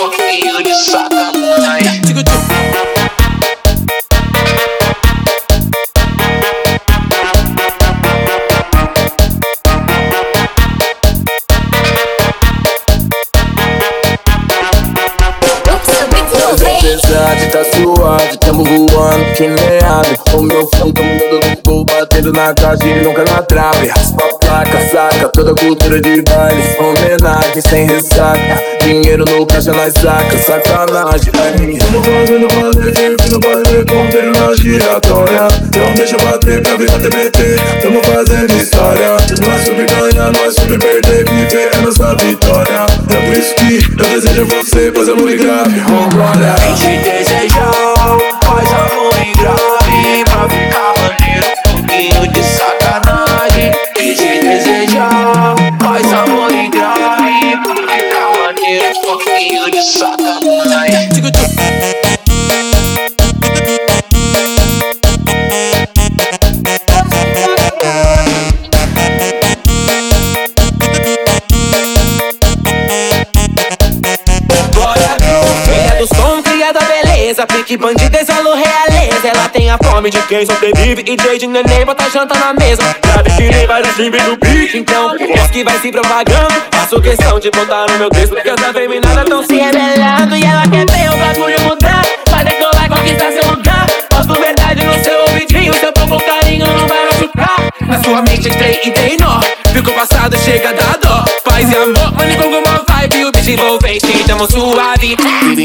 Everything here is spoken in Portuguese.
pouquinho de sacanagem tá suave, tamo voando que nem ave. O meu fã mudando no gol, batendo na caixa e nunca na trave. Raspa saca, toda cultura de baile Homenagem sem ressaca, dinheiro no caixa nós saca. Sacanagem, aí Tamo fazendo valer, servindo valer, contendo na giratória. Não deixa bater pra virar TBT, tamo fazendo história. Não é sobre ganhar, não é sobre perder, viver é nossa vitória. É por isso que eu desejo você, pois amor e grave, vambora Um pouquinho de sacanagem beleza Pique bandida, exalo Ela tem a fome de quem sobrevive. E desde neném bota janta na mesa. Já nem vários times no beat Então, é que vai se propagando. Faço questão de botar no meu texto Porque essa feminada tão se rebelando. E ela quer ver o bagulho mudar Vai decolar, conquistar seu lugar. Posso verdade no seu ouvidinho Seu pouco carinho não vai machucar. Na sua mente é entrei e dei nó Fico passado, chega da dó. Paz e amor, mano, com uma vibe O bicho envolvente, tamo suave. Tudo